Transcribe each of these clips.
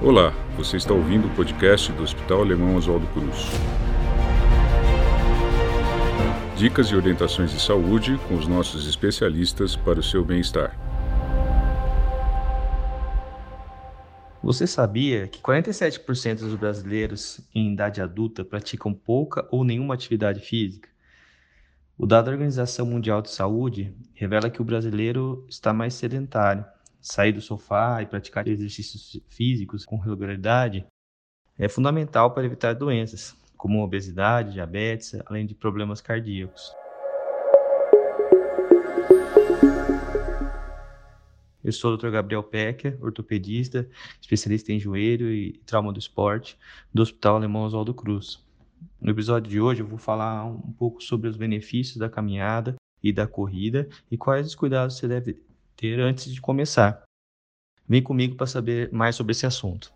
Olá, você está ouvindo o podcast do Hospital Alemão Oswaldo Cruz. Dicas e orientações de saúde com os nossos especialistas para o seu bem-estar. Você sabia que 47% dos brasileiros em idade adulta praticam pouca ou nenhuma atividade física? O dado da Organização Mundial de Saúde revela que o brasileiro está mais sedentário sair do sofá e praticar exercícios físicos com regularidade é fundamental para evitar doenças, como obesidade, diabetes, além de problemas cardíacos. Eu sou o Dr. Gabriel Pecker, ortopedista, especialista em joelho e trauma do esporte, do Hospital Alemão Oswaldo Cruz. No episódio de hoje eu vou falar um pouco sobre os benefícios da caminhada e da corrida e quais os cuidados você deve ter antes de começar. Vem comigo para saber mais sobre esse assunto.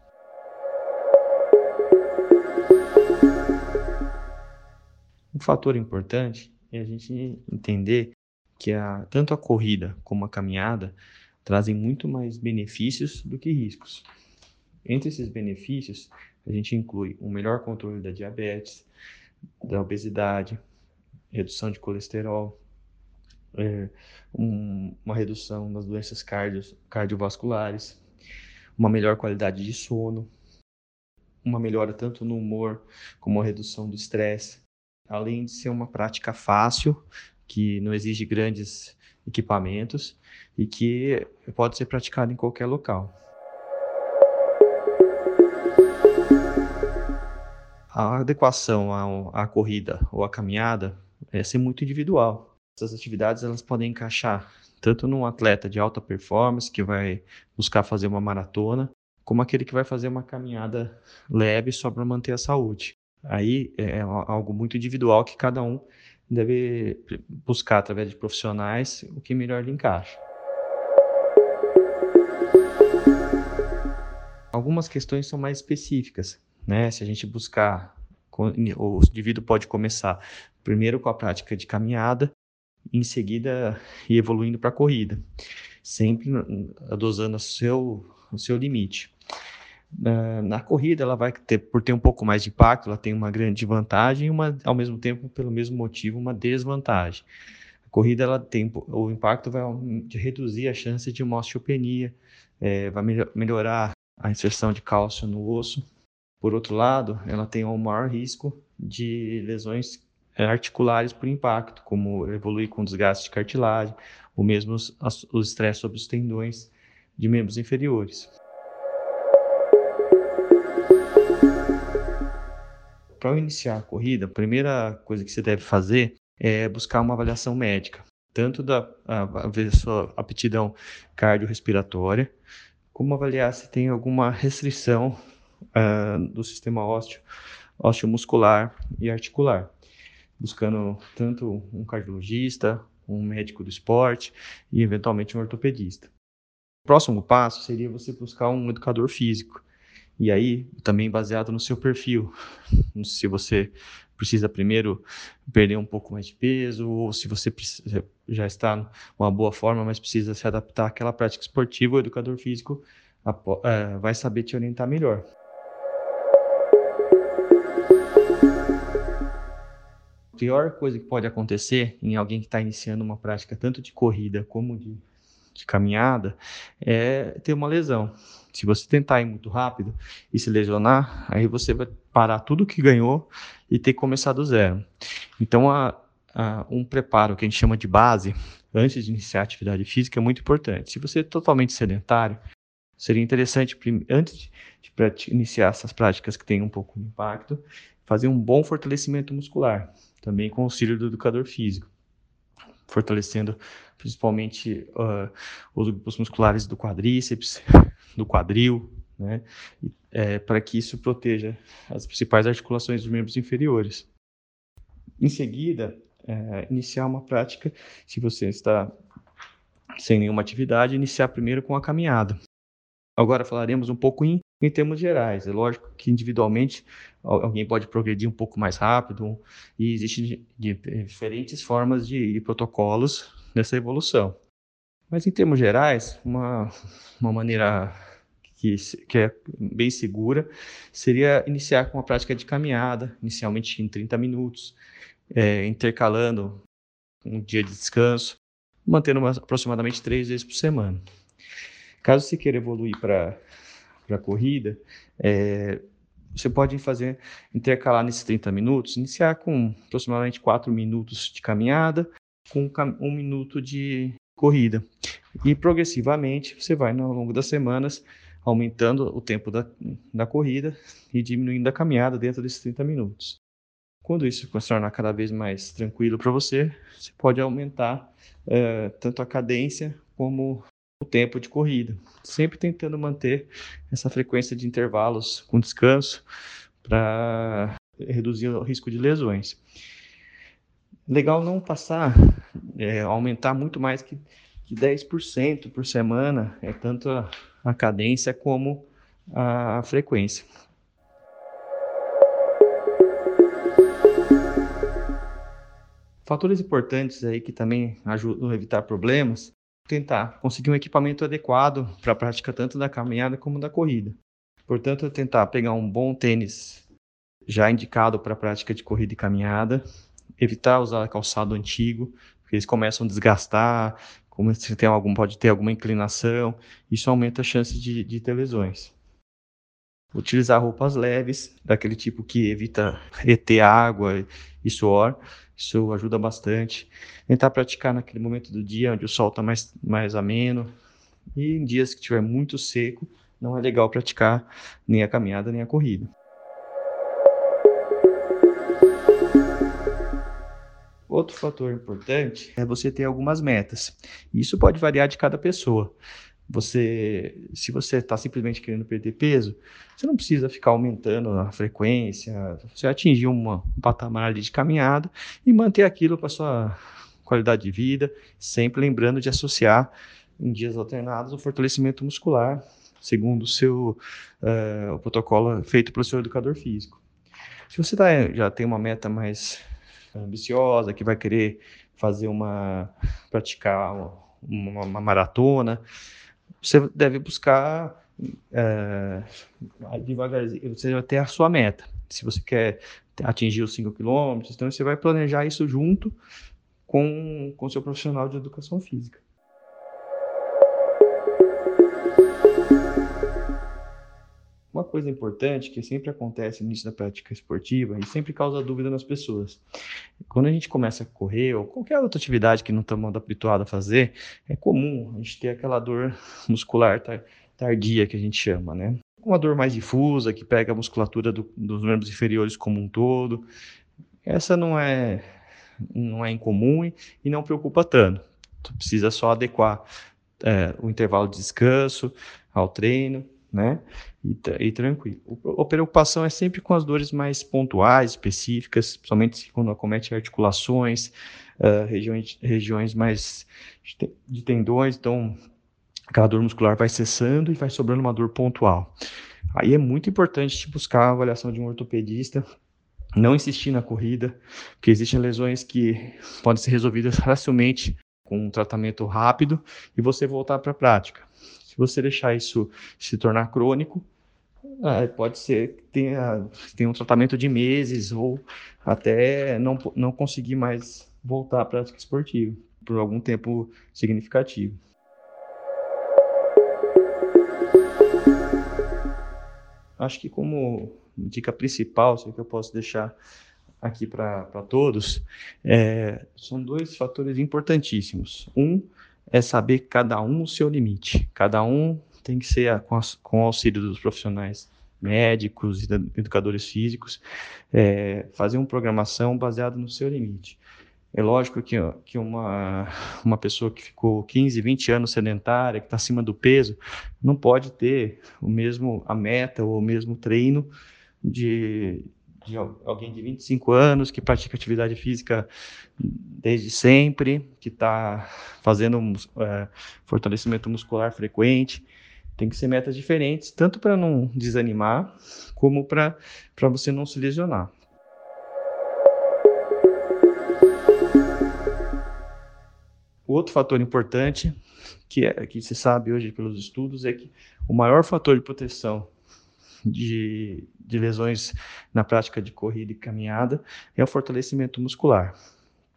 Um fator importante é a gente entender que a, tanto a corrida como a caminhada trazem muito mais benefícios do que riscos. Entre esses benefícios, a gente inclui um melhor controle da diabetes, da obesidade, redução de colesterol, é, um, uma redução das doenças cardios, cardiovasculares, uma melhor qualidade de sono, uma melhora tanto no humor como a redução do estresse, além de ser uma prática fácil, que não exige grandes equipamentos e que pode ser praticada em qualquer local. A adequação à, à corrida ou à caminhada é ser muito individual. Essas atividades elas podem encaixar tanto num atleta de alta performance que vai buscar fazer uma maratona, como aquele que vai fazer uma caminhada leve só para manter a saúde. Aí é, é algo muito individual que cada um deve buscar através de profissionais o que melhor lhe encaixa. Algumas questões são mais específicas, né? Se a gente buscar, o indivíduo pode começar primeiro com a prática de caminhada, em seguida ir evoluindo para a corrida, sempre dosando o seu, o seu limite. Na corrida, ela vai ter, por ter um pouco mais de impacto, ela tem uma grande vantagem e, uma, ao mesmo tempo, pelo mesmo motivo, uma desvantagem. A corrida, ela tem, o impacto vai reduzir a chance de uma osteopenia, é, vai melhorar a inserção de cálcio no osso. Por outro lado, ela tem um maior risco de lesões articulares por impacto, como evoluir com desgaste de cartilagem, ou mesmo os estresse sobre os tendões de membros inferiores. Para iniciar a corrida, a primeira coisa que você deve fazer é buscar uma avaliação médica, tanto da a, ver sua aptidão cardiorrespiratória, como avaliar se tem alguma restrição uh, do sistema ósseo, osteomuscular e articular buscando tanto um cardiologista, um médico do esporte e eventualmente um ortopedista. O próximo passo seria você buscar um educador físico. E aí, também baseado no seu perfil. Se você precisa primeiro perder um pouco mais de peso, ou se você já está numa boa forma, mas precisa se adaptar àquela prática esportiva, o educador físico eh, vai saber te orientar melhor. Pior coisa que pode acontecer em alguém que está iniciando uma prática tanto de corrida como de, de caminhada é ter uma lesão. Se você tentar ir muito rápido e se lesionar, aí você vai parar tudo que ganhou e ter que começar do zero. Então, a, a, um preparo que a gente chama de base, antes de iniciar a atividade física, é muito importante. Se você é totalmente sedentário, seria interessante, antes de, de iniciar essas práticas que têm um pouco de impacto, fazer um bom fortalecimento muscular também com o auxílio do educador físico, fortalecendo principalmente uh, os grupos musculares do quadríceps, do quadril, né, é, para que isso proteja as principais articulações dos membros inferiores. Em seguida, é, iniciar uma prática, se você está sem nenhuma atividade, iniciar primeiro com a caminhada. Agora falaremos um pouco em em termos gerais. É lógico que individualmente alguém pode progredir um pouco mais rápido e existem diferentes formas de e protocolos nessa evolução. Mas em termos gerais, uma, uma maneira que, que é bem segura, seria iniciar com a prática de caminhada, inicialmente em 30 minutos, é, intercalando um dia de descanso, mantendo uma, aproximadamente três vezes por semana. Caso você queira evoluir para a corrida, é, você pode fazer intercalar nesses 30 minutos, iniciar com aproximadamente 4 minutos de caminhada, com um minuto de corrida. E progressivamente você vai, ao longo das semanas, aumentando o tempo da, da corrida e diminuindo a caminhada dentro desses 30 minutos. Quando isso se tornar cada vez mais tranquilo para você, você pode aumentar é, tanto a cadência como o tempo de corrida, sempre tentando manter essa frequência de intervalos com descanso para reduzir o risco de lesões. Legal não passar, é, aumentar muito mais que, que 10% por semana, é tanto a, a cadência como a frequência. Fatores importantes aí que também ajudam a evitar problemas, tentar conseguir um equipamento adequado para a prática tanto da caminhada como da corrida. Portanto, tentar pegar um bom tênis já indicado para a prática de corrida e caminhada, evitar usar calçado antigo, porque eles começam a desgastar, como se tem algum, pode ter alguma inclinação, isso aumenta a chance de, de ter lesões. Utilizar roupas leves, daquele tipo que evita reter água e suor, isso ajuda bastante. Tentar praticar naquele momento do dia onde o sol está mais, mais ameno. E em dias que estiver muito seco, não é legal praticar nem a caminhada nem a corrida. Outro fator importante é você ter algumas metas. Isso pode variar de cada pessoa. Você, se você está simplesmente querendo perder peso, você não precisa ficar aumentando a frequência. Você atingir uma, um patamar de caminhada e manter aquilo para sua qualidade de vida, sempre lembrando de associar em dias alternados o fortalecimento muscular, segundo o seu uh, o protocolo feito pelo seu educador físico. Se você tá, já tem uma meta mais ambiciosa, que vai querer fazer uma praticar uma, uma maratona, você deve buscar é, devagarzinho, você vai ter a sua meta. Se você quer atingir os 5 km, então você vai planejar isso junto com o seu profissional de educação física. Uma coisa importante que sempre acontece no início da prática esportiva e sempre causa dúvida nas pessoas. Quando a gente começa a correr ou qualquer outra atividade que não estamos habituados a fazer, é comum a gente ter aquela dor muscular tardia que a gente chama, né? Uma dor mais difusa que pega a musculatura do, dos membros inferiores como um todo. Essa não é não é incomum e não preocupa tanto. Tu precisa só adequar é, o intervalo de descanso ao treino né? E, e, tranquilo. A preocupação é sempre com as dores mais pontuais, específicas, principalmente quando acomete articulações, uh, regiões, regiões mais de tendões, então aquela dor muscular vai cessando e vai sobrando uma dor pontual. Aí é muito importante buscar a avaliação de um ortopedista, não insistir na corrida, porque existem lesões que podem ser resolvidas facilmente com um tratamento rápido e você voltar para a prática. Se você deixar isso se tornar crônico, ah, pode ser que tenha, tenha um tratamento de meses ou até não, não conseguir mais voltar à prática esportiva por algum tempo significativo. Acho que como dica principal, sei que eu posso deixar aqui para todos, é, são dois fatores importantíssimos. Um é saber cada um o seu limite. Cada um tem que ser com, com o auxílio dos profissionais médicos e educadores físicos, é, fazer uma programação baseada no seu limite. É lógico que, que uma, uma pessoa que ficou 15, 20 anos sedentária, que está acima do peso, não pode ter o mesmo a meta ou o mesmo treino de, de alguém de 25 anos que pratica atividade física desde sempre, que está fazendo é, fortalecimento muscular frequente. Tem que ser metas diferentes, tanto para não desanimar, como para você não se lesionar. Outro fator importante, que, é, que se sabe hoje pelos estudos é que o maior fator de proteção de, de lesões na prática de corrida e caminhada é o fortalecimento muscular.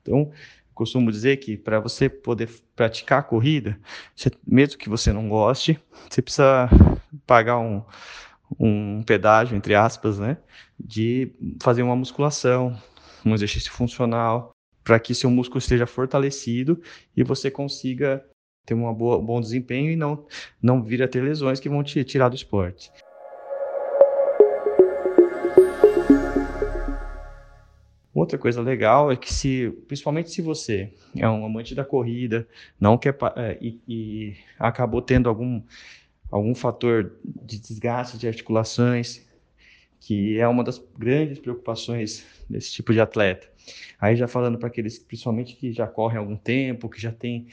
Então, costumo dizer que para você poder praticar a corrida, você, mesmo que você não goste, você precisa pagar um, um pedágio, entre aspas, né, de fazer uma musculação, um exercício funcional, para que seu músculo esteja fortalecido e você consiga ter um bom desempenho e não, não vir a ter lesões que vão te tirar do esporte. Outra coisa legal é que se, principalmente se você é um amante da corrida, não quer é, e, e, acabou tendo algum algum fator de desgaste de articulações, que é uma das grandes preocupações desse tipo de atleta. Aí já falando para aqueles, principalmente que já correm há algum tempo, que já tem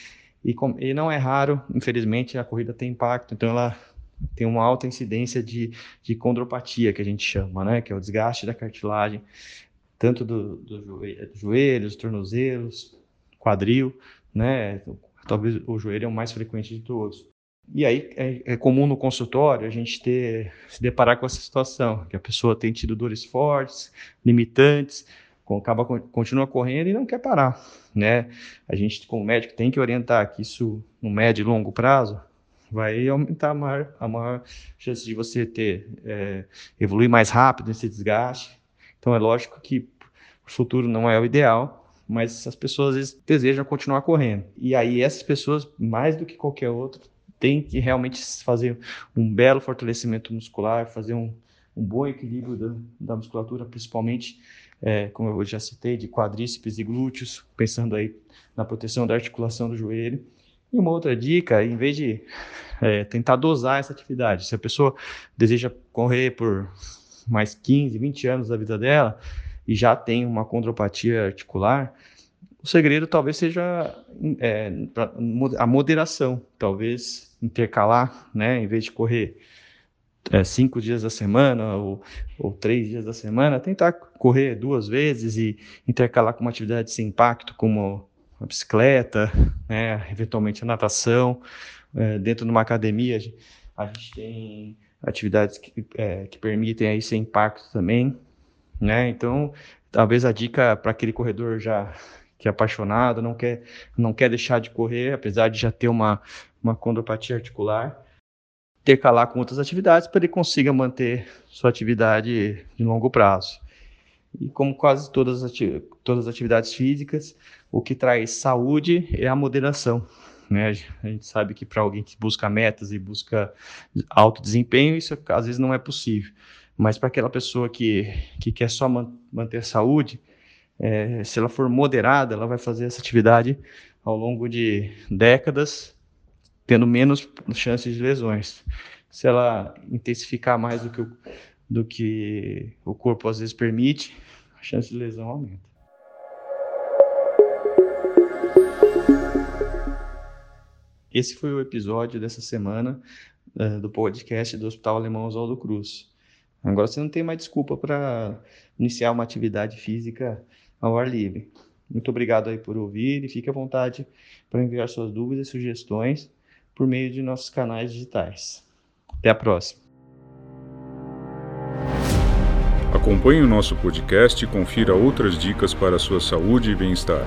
e, e não é raro, infelizmente, a corrida tem impacto, então ela tem uma alta incidência de, de condropatia, que a gente chama, né? Que é o desgaste da cartilagem tanto do, do joelho, joelhos, tornozelos, quadril, né? Talvez o joelho é o mais frequente de todos. E aí é, é, comum no consultório a gente ter se deparar com essa situação, que a pessoa tem tido dores fortes, limitantes, acaba continua correndo e não quer parar, né? A gente como médico tem que orientar que isso no médio e longo prazo vai aumentar a maior, a maior chance de você ter é, evoluir mais rápido nesse desgaste. Então é lógico que o futuro não é o ideal, mas as pessoas às vezes desejam continuar correndo. E aí essas pessoas, mais do que qualquer outro, têm que realmente fazer um belo fortalecimento muscular, fazer um, um bom equilíbrio da, da musculatura, principalmente, é, como eu já citei, de quadríceps e glúteos, pensando aí na proteção da articulação do joelho. E uma outra dica, em vez de é, tentar dosar essa atividade, se a pessoa deseja correr por mais 15, 20 anos da vida dela, e já tem uma condropatia articular, o segredo talvez seja é, a moderação, talvez intercalar, né, em vez de correr é, cinco dias da semana ou, ou, três dias da semana, tentar correr duas vezes e intercalar com uma atividade sem impacto, como a bicicleta, né, eventualmente a natação. É, dentro de uma academia, a gente tem atividades que, é, que permitem aí sem impacto também, né? Então, talvez a dica para aquele corredor já que é apaixonado, não quer, não quer deixar de correr, apesar de já ter uma, uma condropatia articular, ter calar com outras atividades para ele consiga manter sua atividade de longo prazo. E como quase todas as, todas as atividades físicas, o que traz saúde é a moderação. Né? A gente sabe que para alguém que busca metas e busca alto desempenho, isso às vezes não é possível. Mas para aquela pessoa que, que quer só man, manter a saúde, é, se ela for moderada, ela vai fazer essa atividade ao longo de décadas, tendo menos chances de lesões. Se ela intensificar mais do que o, do que o corpo às vezes permite, a chance de lesão aumenta. Esse foi o episódio dessa semana uh, do podcast do Hospital Alemão Oswaldo Cruz. Agora você não tem mais desculpa para iniciar uma atividade física ao ar livre. Muito obrigado aí por ouvir e fique à vontade para enviar suas dúvidas e sugestões por meio de nossos canais digitais. Até a próxima. Acompanhe o nosso podcast e confira outras dicas para a sua saúde e bem-estar.